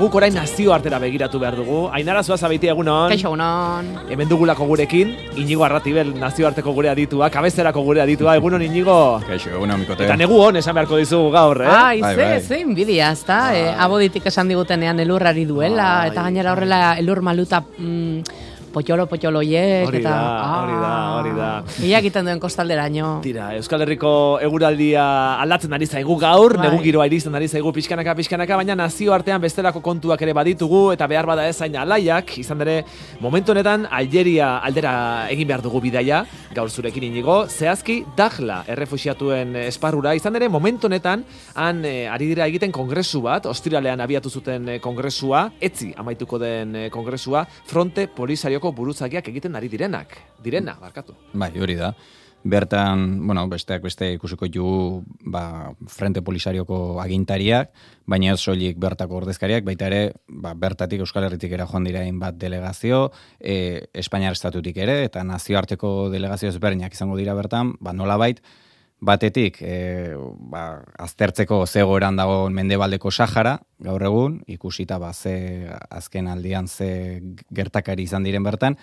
Guk orain nazio artera begiratu behar dugu. Ainara zua zabiti egunon. Kaixo egunon. Hemen dugulako gurekin, Inigo Arratibel nazioarteko gure aditua, kabezerako gure aditua, egunon Inigo. Kaixo, egunon, mikote. Eta negu hon esan beharko dizugu gaur, eh? Ai, Bai, ze, bai. ze inbidia, ezta? Bai. Eh, aboditik esan digutenean elurrari duela, Bai. eta gainera horrela elur maluta mm, potolo potoloiek, Hori eta... da, hori da, hori da. Ia egiten duen kostalderaino. Tira, Euskal Herriko eguraldia aldatzen ari zaigu gaur, Bai. negu giroa iristen ari zaigu pixkanaka pixkanaka, baina nazio artean bestelako kontuak ere baditugu eta behar bada ez zain alaiak, izan ere momentu honetan Algeria aldera egin behar dugu bidaia, gaur zurekin inigo, zehazki Dajla errefuxiatuen esparrura, izan ere momentu honetan han eh, ari dira egiten kongresu bat, ostiralean abiatu zuten eh, kongresua, etzi amaituko den eh, kongresua, fronte polisarioko buruzagiak egiten ari direnak, direna, barkatu. Bai, hori da. Bertan, bueno, besteak beste ikusiko jugu ba, Frente Polisarioko agintariak, baina ez soilik bertako ordezkariak, baita ere, ba, bertatik Euskal Herritik era joan dira bat delegazio, e, Espainiar estatutik ere, eta nazioarteko delegazio ezberdinak izango dira bertan, ba, nolabait, batetik, e, ba, aztertzeko zegoeran dago mendebaldeko Sahara, gaur egun, ikusita ba, ze azken aldian ze gertakari izan diren bertan,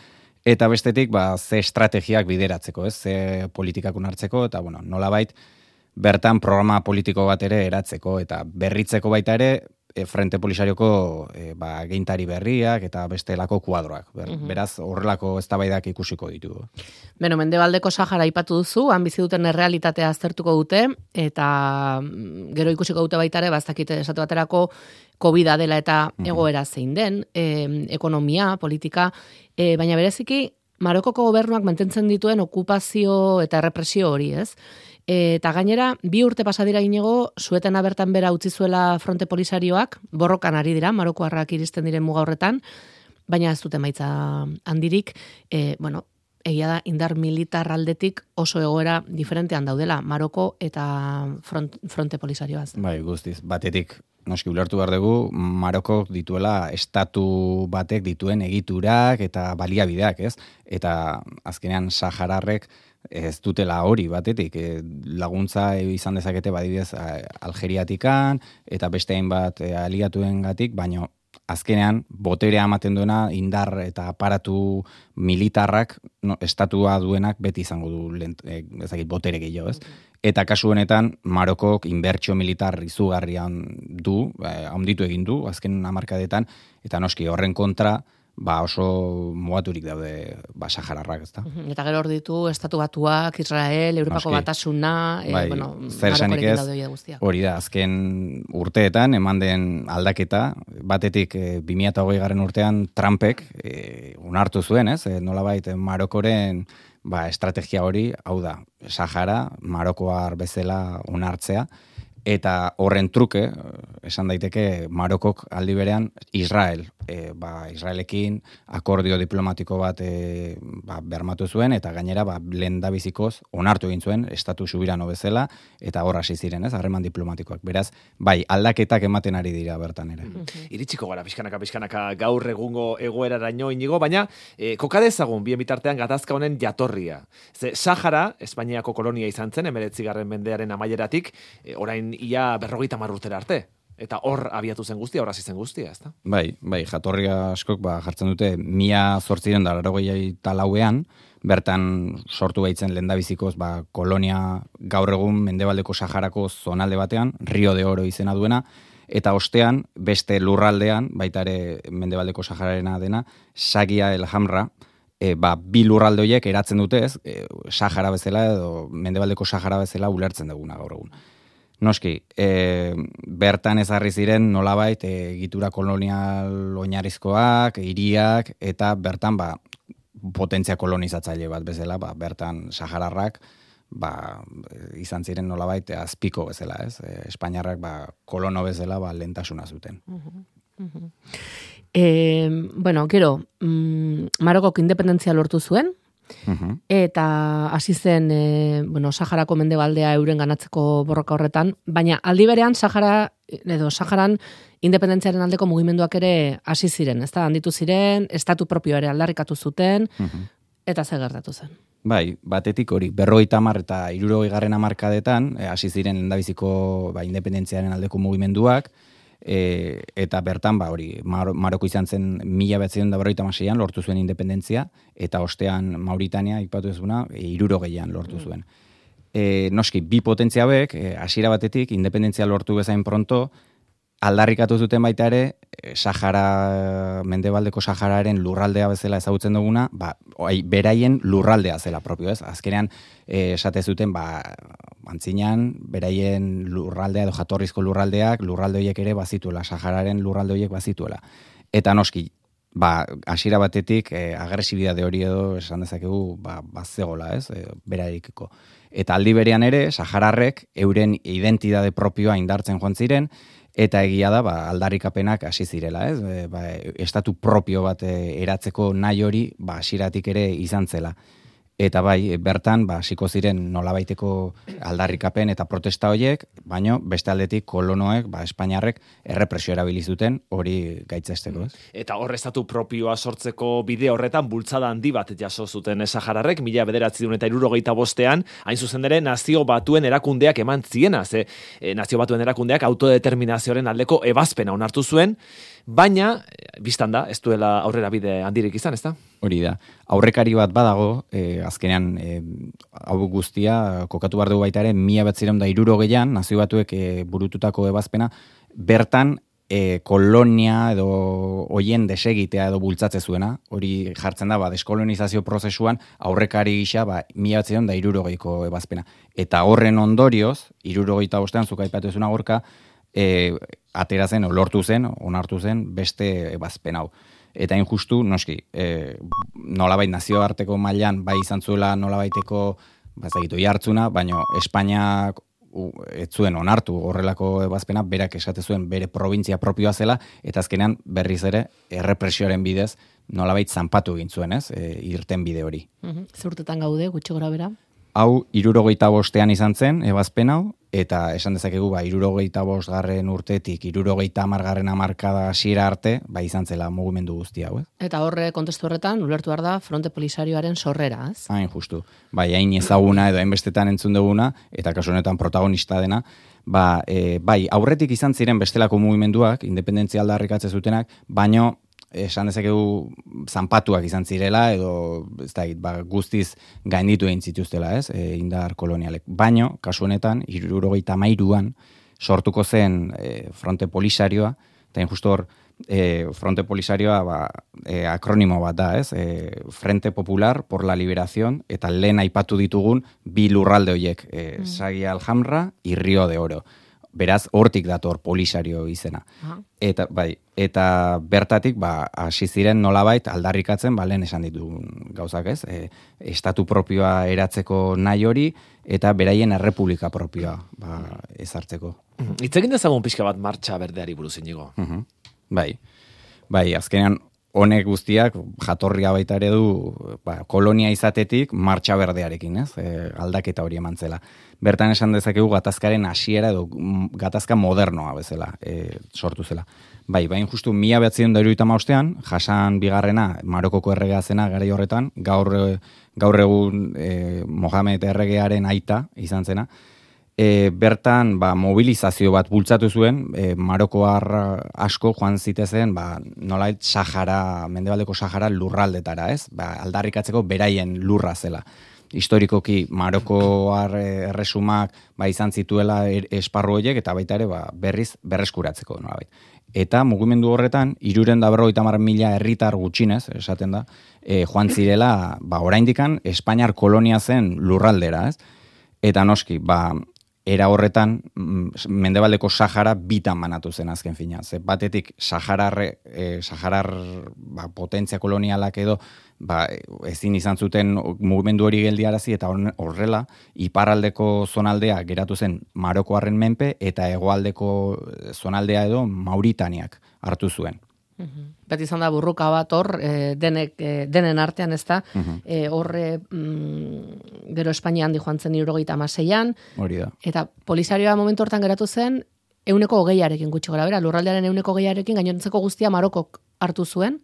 eta bestetik ba, ze estrategiak bideratzeko, ez, ze politikak unartzeko, eta bueno, nolabait, bertan programa politiko bat ere eratzeko, eta berritzeko baita ere, e, Frente Polisarioko e, ba, geintari berriak eta bestelako kuadroak. Ber, Beraz, horrelako eztabaidak ikusiko ditugu. Beno, mendebaldeko Sahara aipatu duzu, han bizi duten errealitatea aztertuko dute, eta mm, gero ikusiko dute baita ere, baztakite esatu baterako covid dela eta egoera zein den, e, ekonomia, politika, e, baina bereziki, Marokoko gobernuak mantentzen dituen okupazio eta represio hori, ez? Eta gainera, bi urte pasadira inigo, suetena bertan bera utzi zuela fronte polisarioak, borrokan ari dira, Marokoarrak iristen diren muga horretan, baina ez dute maitza handirik, e, bueno, egia da indar militar aldetik oso egoera diferentean daudela, Maroko eta front, fronte polisarioaz. Bai, guztiz. Batetik, noski ulertu behar dugu, Marokok dituela estatu batek dituen egiturak eta baliabideak, ez? Eta azkenean Sahararrek ez dutela hori batetik, e, laguntza izan dezakete badibidez Algeriatikan eta beste hainbat e, aliatuen gatik, baino azkenean boterea ematen duena indar eta aparatu militarrak no, estatua duenak beti izango du lent, e, ezakit, botere gehiago, ez? Eta kasu honetan Marokok inbertsio militar izugarrian du, eh, handitu egin du azken hamarkadetan eta noski horren kontra ba oso mugaturik daude ba Sahararrak, ezta? Eta gero hor ditu estatu batuak, Israel, Europako Noski. batasuna, e, Bai, bueno, zer esanik Marokorekin ez. Hori da, azken urteetan eman den aldaketa, batetik e, 2008 garren urtean Trumpek e, unartu zuen, ez? E, nolabait Marokoren ba, estrategia hori, hau da, Sahara, Marokoar bezala unartzea, eta horren truke, eh, esan daiteke Marokok aldi berean Israel, e, ba, Israelekin akordio diplomatiko bat e, ba, bermatu zuen, eta gainera ba, lehen da bizikoz onartu egin zuen, estatu subirano bezala, eta hor hasi ziren, ez, harreman diplomatikoak. Beraz, bai, aldaketak ematen ari dira bertan ere. iritsiko gara pixkanaka pixkanaka gaur egungo egoeraraino inigo, baina e, kokadezagun bien bitartean gatazka honen jatorria. Ze Sahara, Espainiako kolonia izan zen, emeretzigarren mendearen amaieratik, e, orain ia berrogeita mar urtera arte. Eta hor abiatu zen guztia, hor zen guztia, ezta? Bai, bai, jatorria askok ba, jartzen dute mila zortziren da eta lauean, bertan sortu baitzen lendabizikoz ba, kolonia gaur egun mendebaldeko Saharako zonalde batean, Rio de Oro izena duena, eta ostean beste lurraldean, baita ere mendebaldeko Sahararena dena, Sagia el Hamra, e, ba, bi lurralde horiek eratzen dute ez, e, Sahara bezala edo mendebaldeko Sahara bezala ulertzen duguna gaur egun. Noski, e, bertan ezarri ziren nolabait e, egitura kolonial oinarrizkoak, hiriak eta bertan ba, potentzia kolonizatzaile bat bezala, ba, bertan Sahararrak ba, izan ziren nolabait azpiko bezala, ez? E, Espainiarrak ba, kolono bezala ba, lentasuna zuten. E, bueno, gero, mm, Marokok independentzia lortu zuen, Mhm. eta hasi zen, e, bueno, Saharako mendebaldea euren ganatzeko borroka horretan, baina aldi berean Sahara, edo Saharan independentziaren aldeko mugimenduak ere hasi ziren, ez da, handitu ziren, estatu propio ere aldarrikatu zuten, Mhm. eta zer gertatu zen. Bai, batetik hori, berrogeita hamar eta irurogei garren hamarkadetan, eh, hasi ziren lendabiziko ba, independentziaren aldeko mugimenduak, e, eta bertan, ba, hori, Mar Maroko izan zen mila betzen da berroita maseian lortu zuen independentzia, eta ostean Mauritania, ipatu ezuna, e, iruro gehian lortu zuen. E, noski, bi potentzia bek, e, hasiera batetik, independentzia lortu bezain pronto, aldarrikatu zuten baita ere, eh, Sahara, mendebaldeko Sahararen lurraldea bezala ezagutzen duguna, ba, oai, beraien lurraldea zela propio, ez? Azkenean, eh, esate zuten, ba, antzinean, beraien lurraldea edo jatorrizko lurraldeak, lurralde ere bazituela, Sahararen lurralde horiek bazituela. Eta noski, ba, hasiera batetik, e, agresibidade hori edo, esan dezakegu, ba, bazegola, ez? E, berarikiko. Eta aldi berean ere, Sahararrek euren identidade propioa indartzen joan ziren, eta egia da ba, aldarrikapenak hasi zirela, ez? E, ba, estatu propio bat e, eratzeko nahi hori ba hasiratik ere izan zela. Eta bai, bertan, ba, hasiko ziren nolabaiteko aldarrikapen eta protesta hoiek, baino beste aldetik kolonoek, ba, Espainiarrek errepresio erabilizuten hori gaitzesteko, ez? Eta hor estatu propioa sortzeko bide horretan bultzada handi bat jaso zuten Sahararrek, mila bederatzi duen eta irurogeita bostean, hain zuzen ere nazio batuen erakundeak eman ziena, ze e, nazio batuen erakundeak autodeterminazioaren aldeko ebazpena onartu zuen, baina, eh, biztan da, ez duela aurrera bide handirik izan, ez da? Hori da. Aurrekari bat badago, e, azkenean, e, hau guztia, kokatu behar dugu baita ere, mila bat ziren da iruro gehian, nazio batuek e, burututako ebazpena, bertan e, kolonia edo hoien desegitea edo bultzatze zuena, hori jartzen da, ba, deskolonizazio prozesuan aurrekari gisa, ba, mila bat ziren da iruro ebazpena. Eta horren ondorioz, iruro gehieta bostean, zuka ipatu ezuna gorka, e, atera zen, lortu zen, onartu zen, beste ebazpen hau. Eta injustu, noski, e, nolabait nazioarteko mailan bai izan zuela nolabaiteko, bazagitu jartzuna, baina Espainiak ez zuen onartu horrelako ebazpena, berak esate zuen bere provintzia propioa zela, eta azkenean berriz ere errepresioaren bidez nolabait zanpatu egin zuen, ez, e, irten bide hori. Mm Zurtetan gaude, gutxi gora bera? Hau irurogeita bostean izan zen, ebazpen hau, eta esan dezakegu, ba, irurogeita bost garren urtetik, irurogeita amargarren amarkada hasiera arte, ba, izan zela mugimendu guzti hau, eh? Eta horre, kontestu horretan, ulertu da fronte polisarioaren sorrera, ez? Hain, justu. Bai, hain ezaguna edo hainbestetan entzun duguna, eta kasu honetan protagonista dena, ba, e, bai, aurretik izan ziren bestelako mugimenduak, independentzia aldarrikatze zutenak, baino esan dezakegu zanpatuak izan zirela edo ez da, ba, guztiz gainditu egin zituztela, ez? E, indar kolonialek. Baino, kasu honetan, 73an sortuko zen e, fronte polisarioa, eta injusto hor e, fronte polisarioa ba, e, akronimo bat da, ez? E, Frente Popular por la Liberación eta lehen aipatu ditugun bi lurralde horiek, e, mm. Sagia Aljamra y Rio de Oro. Beraz, hortik dator polisario izena. Eta, bai, eta bertatik, ba, hasi ziren nolabait aldarrikatzen, ba, lehen esan ditu gauzak ez, e, estatu propioa eratzeko nahi hori, eta beraien errepublika propioa ba, ezartzeko. Itzekin dezagun pixka bat martxa berdeari buruz inigo. Bai, bai, azkenean honek guztiak jatorria baita ere du ba, kolonia izatetik martxa berdearekin, ez? E, aldaketa hori emantzela. Bertan esan dezakegu gatazkaren hasiera edo mm, gatazka modernoa bezala e, sortu zela. Bai, bain justu mila behatzen da iruita jasan bigarrena Marokoko erregea zena gara horretan, gaur, gaur egun e, Mohamed erregearen aita izan zena, e, bertan ba, mobilizazio bat bultzatu zuen, e, Marokoar asko joan zitezen, ba, nolait Sahara, mendebaldeko Sahara lurraldetara, ez? Ba, aldarrikatzeko beraien lurra zela. Historikoki Marokoar erresumak ba, izan zituela er, esparru horiek eta baita ere ba, berriz berreskuratzeko nolabait. Eta mugimendu horretan, iruren da berroita mila herritar gutxinez, esaten da, e, joan zirela, ba, oraindikan, Espainiar kolonia zen lurraldera, ez? Eta noski, ba, era horretan mm, mendebaldeko Sahara bitan banatu zen azken fina. Ze batetik Saharar, e, Saharar ba, potentzia kolonialak edo ba, ezin izan zuten mugimendu hori geldiarazi eta horrela iparraldeko zonaldea geratu zen Marokoarren menpe eta hegoaldeko zonaldea edo Mauritaniak hartu zuen. Mhm. Beti izan da burruka bat hor, e, denek, e, denen artean ez da, mhm. e, horre mm, gero Espainian di joan zen irurogeita amaseian, hori da. Eta polisarioa momentu hortan geratu zen, euneko hogeiarekin gutxi gara, bera, lurraldearen euneko hogeiarekin, gainontzeko guztia Marokok hartu zuen,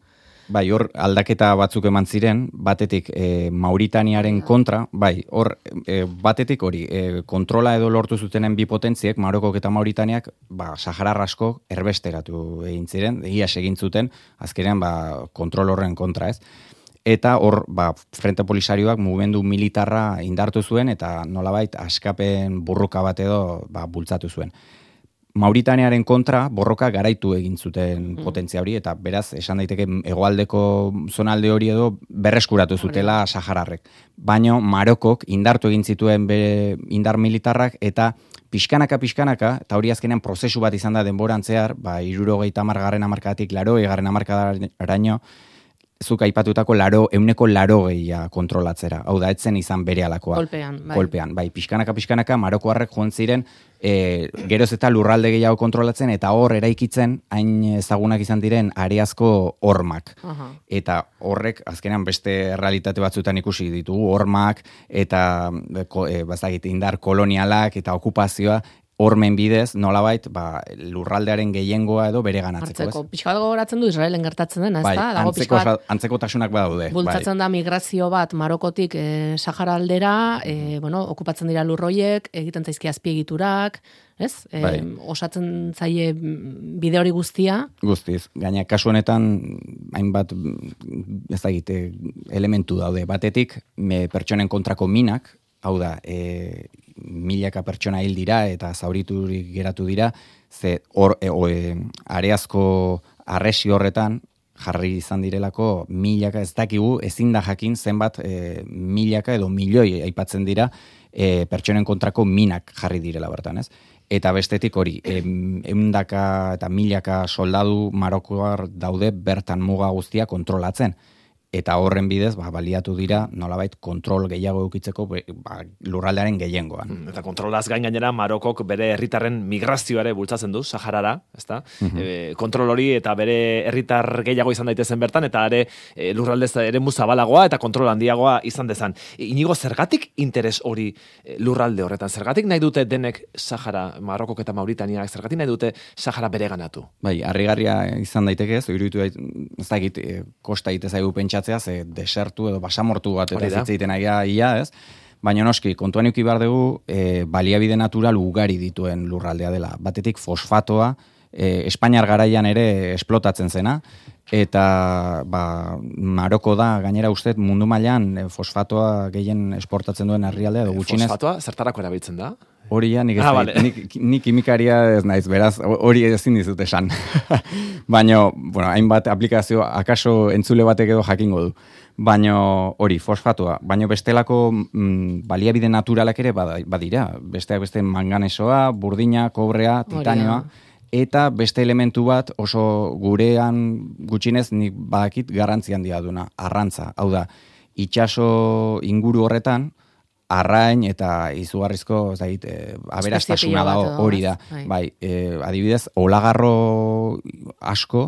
Bai, hor aldaketa batzuk eman ziren, batetik e, Mauritaniaren kontra, bai, hor e, batetik hori, e, kontrola edo lortu zutenen bi potentziek, Marokok eta Mauritaniak, ba, Sahara asko erbesteratu egin ziren, egia egin zuten, azkenean ba, kontrol horren kontra ez. Eta hor, ba, Frente Polisarioak mugimendu militarra indartu zuen, eta nolabait askapen burruka bat edo ba, bultzatu zuen. Mauritanearen kontra borroka garaitu egin zuten mm. potentzia hori eta beraz esan daiteke hegoaldeko zonalde hori edo berreskuratu zutela Sahararrek. Baino Marokok indartu egin zituen bere indar militarrak eta pixkanaka pixkanaka eta hori azkenean prozesu bat izan da denborantzear, ba 70garren hamarkadatik 80garren hamarkadaraino zuk aipatutako laro, euneko laro gehia kontrolatzera. Hau da, etzen izan bere alakoa. Kolpean, bai. Kolpean, bai. Pixkanaka, pixkanaka, marokoarrek joan ziren, e, geroz eta lurralde gehiago kontrolatzen, eta hor eraikitzen, hain ezagunak izan diren, areazko hormak. Eta horrek, azkenean, beste realitate batzutan ikusi ditugu, hormak, eta e, indar kolonialak, eta okupazioa, hormen bidez, nolabait, ba, lurraldearen gehiengoa edo bere ganatzeko. Hartzeko, pixka gogoratzen du Israelen gertatzen dena, bai, ez da? Antzeko, antzeko tasunak badaude. Bai. Bultzatzen da migrazio bat Marokotik e, Sahara aldera, e, bueno, okupatzen dira lurroiek, egiten zaizki azpiegiturak, ez? E, bai. Osatzen zaie bide hori guztia. Guztiz, gaina kasu honetan, hainbat, ez da egite, elementu daude. Batetik, me pertsonen kontrako minak, hau da, e, milaka pertsona hil dira eta zauriturik geratu dira, ze hor, e, e, areazko arresi horretan, jarri izan direlako milaka ez dakigu ezin da jakin zenbat e, milaka edo milioi aipatzen dira e, pertsonen kontrako minak jarri direla bertan, ez? Eta bestetik hori, eundaka eta milaka soldadu marokoar daude bertan muga guztia kontrolatzen eta horren bidez ba, baliatu dira nolabait kontrol gehiago eukitzeko ba, lurraldearen gehiengoan. Mm, eta kontrolaz gain gainera Marokok bere herritarren migrazioare bultzatzen du Saharara, ezta? Mm kontrol hori eta bere herritar gehiago izan daitezen bertan eta are e, lurraldez ere muzabalagoa eta kontrol handiagoa izan dezan. inigo zergatik interes hori e, lurralde horretan? Zergatik nahi dute denek Sahara, Marokok eta Mauritania, zergatik nahi dute Sahara bere ganatu? Bai, harrigarria izan daiteke ez, iruditu ez dakit, e, kosta itezaigu pentsa pentsatzea, ze desertu edo basamortu bat eta zitzeiten aia ia, ez? Baina noski, kontuan euki behar dugu, e, baliabide natural ugari dituen lurraldea dela. Batetik fosfatoa, e, Espainiar garaian ere esplotatzen zena, eta ba, Maroko da, gainera ustez, mundu mailan e, fosfatoa gehien esportatzen duen herrialdea edo gutxinez. Fosfatoa zertarako erabiltzen da? Hori ja, nik, ah, nik, nik kimikaria ez naiz, beraz, hori ezin dizut esan. Baina, bueno, hainbat aplikazio, akaso entzule batek edo jakingo du. Baina hori, fosfatua. Baina bestelako mm, baliabide naturalak ere badira. Besteak beste manganesoa, burdina, kobrea, titanioa. Eta beste elementu bat oso gurean gutxinez nik badakit garrantzian handia duna, arrantza. Hau da, itxaso inguru horretan, arrain eta izugarrizko zait, e, aberastasuna dago hori da. Bai, bai e, adibidez, olagarro asko,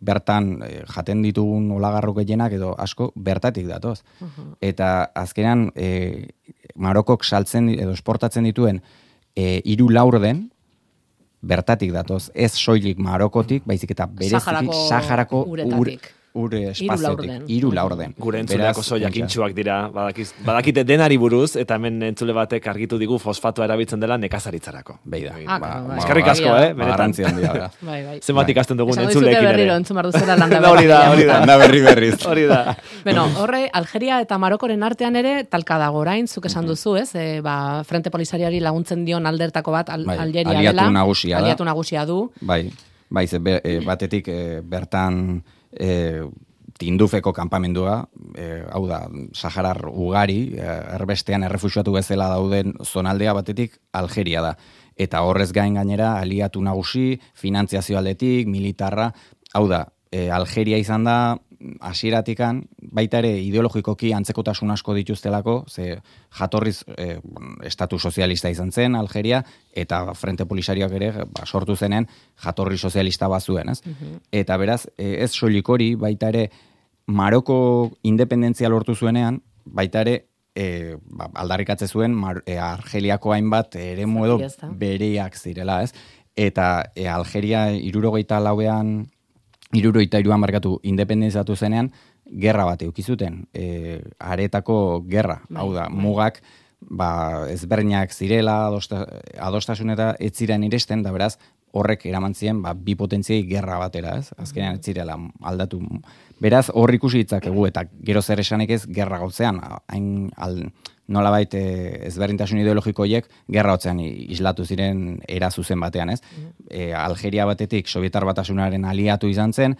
bertan e, jaten ditugun olagarro gehienak edo asko bertatik datoz. Eta azkenan e, Marokok saltzen edo esportatzen dituen e, iru laur den, bertatik datoz. Ez soilik Marokotik, baizik eta bereziki Saharako uretatik ure espaziotik, iru laurden. Gure entzuleak oso jakintxuak dira, badakiz, badakite denari buruz, eta hemen entzule batek argitu digu fosfatoa erabiltzen dela nekazaritzarako. Beida. Ah, ba, bai. Eskarrik asko, eh? Benetan. handia, bai, bai. Zenbat ikasten dugun entzuleekin. Esan berriro, entzun duzera landa berri. Hori da, hori da. Landa berri berriz. Hori da. Bueno, horre, Algeria eta Marokoren artean ere, talka dago orain, zuk esan duzu, ez? E, ba, Frente Polisariari laguntzen dion aldertako bat, al, bai, Algeria aliatu dela. Nagusia aliatu nagusia du. Bai, bai, ze, be, e, batetik e, bertan e, tindufeko kanpamendua, e, hau da, Saharar ugari, e, erbestean errefusiatu bezala dauden zonaldea batetik Algeria da. Eta horrez gain gainera, aliatu nagusi, finantziazio aldetik, militarra, hau da, e, Algeria izan da, hasieratikan baita ere ideologikoki antzekotasun asko dituztelako, ze jatorriz e, estatu sozialista izan zen Algeria eta Frente Polisarioak ere ba, sortu zenen jatorri sozialista bazuen, ez? Mhm. Eta beraz, e, ez soilik hori baita ere Maroko independentzia lortu zuenean, baita ere, e, ba, aldarrikatze zuen Mar, e, Argeliako hainbat ere edo bereak zirela, ez? Eta e, Algeria irurogeita lauean iruroita iruan markatu independenzatu zenean, gerra bat eukizuten, e, aretako gerra, Bai, hau da, bai. mugak, ba, ezberdinak zirela, adosta, adostasun eta ez ziren iresten, da beraz, horrek eraman zien, ba, bi potentziei gerra batera, ez? Azkenean ez zirela aldatu. Beraz, hor ikusi ditzakegu, eta gero zer esanek ez, gerra gautzean, hain, al, nolabait e, ezberdintasun ideologiko horiek gerra hotzean islatu ziren era zuzen batean, ez? E, Algeria batetik Sovietar batasunaren aliatu izan zen,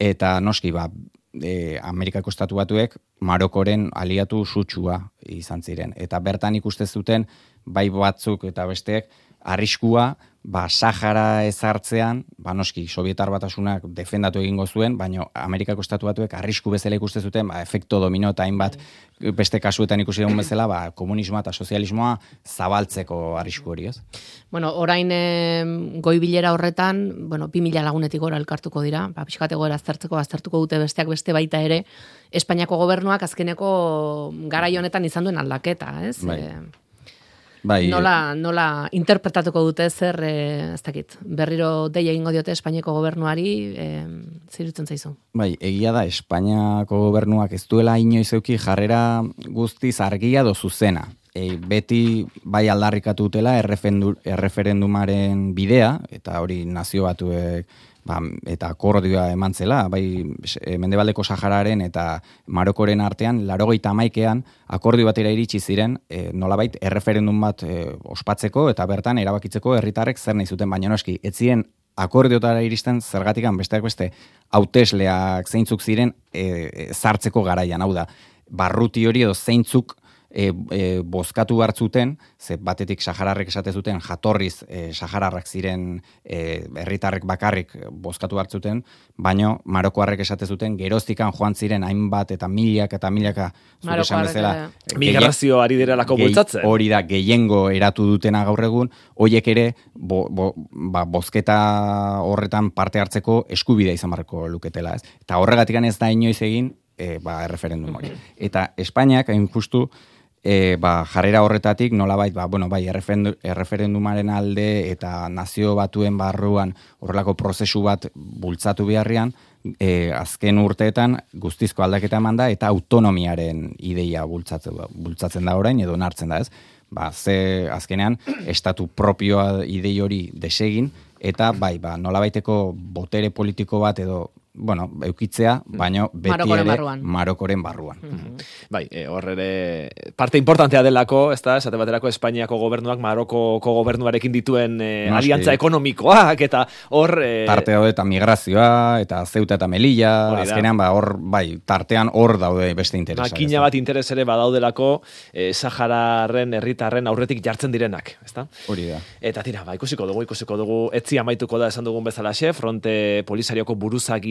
eta noski, ba, e, Amerikako estatu batuek Marokoren aliatu sutsua izan ziren. Eta bertan ikuste zuten, bai batzuk eta besteek, arriskua, ba, Sahara ezartzean, ba, noski, Sovietar batasunak defendatu egingo zuen, baina Amerikako estatu batuek arrisku bezala ikuste zuten, ba, efekto domino eta hainbat beste kasuetan ikusi dugun bezala, ba, komunismoa eta sozialismoa zabaltzeko arrisku hori, ez? Bueno, orain e, goi bilera horretan, bueno, 2000 lagunetik gora elkartuko dira, ba, pixkate gora aztertzeko, aztertuko dute besteak beste baita ere, Espainiako gobernuak azkeneko garai honetan izan duen aldaketa, ez? Bai. E, Bai, nola, nola interpretatuko dute zer, e, ez dakit, berriro dei egingo diote Espainiako gobernuari, e, zirutzen zaizu. Bai, egia da, Espainiako gobernuak ez duela inoiz euki jarrera guztiz argia do zuzena. E, beti bai aldarrikatu dutela errefendu- erreferendumaren bidea, eta hori nazio batuek ba, eta akordioa eman zela, bai e, Mendebaldeko Sahararen eta Marokoren artean, larogeita maikean akordio batera iritsi ziren, e, nolabait erreferendum bat e, ospatzeko eta bertan erabakitzeko herritarrek zer nahi zuten, baina noski, ez ziren akordiotara iristen zergatikan besteak beste hautesleak zeintzuk ziren e, e, sartzeko garaian, hau da, barruti hori edo zeintzuk e, e, bozkatu hartzuten, ze batetik sahararrek esate zuten jatorriz e, sahararrak ziren e, herritarrek bakarrik bozkatu hartzuten, baino Marokoarrek esate zuten geroztikan joan ziren hainbat eta milak eta milaka zuk esan bezala. Migrazio ari direlako gehi- bultzatzen. Hori da, gehiengo eratu dutena gaur egun, hoiek ere bo, bo, ba, bozketa horretan parte hartzeko eskubidea izan barreko luketela, ez? Eta horregatik ez da inoiz egin e, ba, erreferendum hori. Eta Espainiak, hain justu, e, ba, jarrera horretatik nolabait ba, bueno, bai, erreferendu- erreferendumaren alde eta nazio batuen barruan horrelako prozesu bat bultzatu beharrian, e, azken urteetan guztizko aldaketa eman da eta autonomiaren ideia bultzatzen, bultzatzen da orain edo onartzen da ez. Ba, ze azkenean estatu propioa idei hori desegin eta bai, ba, nolabaiteko botere politiko bat edo bueno, eukitzea, baino beti Marokoren ere barruan. Marokoren barruan. Bai, e, hor ere parte importantea delako, ez da, esate baterako Espainiako gobernuak Marokoko gobernuarekin dituen e, Noski. aliantza ekonomikoak, eta hor... E, Tarte daude eta migrazioa, eta zeuta eta melilla, azkenean, ba, hor, bai, tartean hor daude beste interesak. makina bat interes ere badaudelako e, Sahararen herritarren aurretik jartzen direnak, ezta? Hori da. Eta tira, ba, ikusiko dugu, ikusiko dugu, etzi amaituko da esan dugun bezalaxe, fronte polisarioko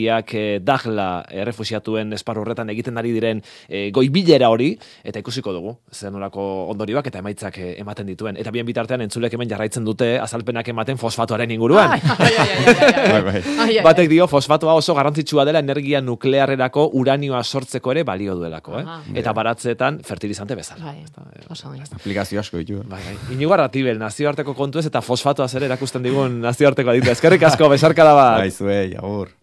buruzagiak e, dagla errefusiatuen esparru horretan egiten ari diren e, goibilera hori, eta ikusiko dugu, zer nolako ondorioak eta emaitzak e, ematen dituen. Eta bien bitartean entzulek hemen jarraitzen dute azalpenak ematen fosfatoaren inguruan. Bai, bai. Batek dio fosfatoa oso garrantzitsua dela energia nuklearrerako uranioa sortzeko ere balio duelako, eh? Aha. Eta baratzeetan fertilizante bezala. Bai, eh, ondo. Aplikazio asko ditu. Bai, bai. Inigo Arratibel, nazioarteko kontuez eta fosfatoaz ere erakusten digun nazioarteko aditu. Eskerrik asko, besarkada bat. Bai, zuei, agur.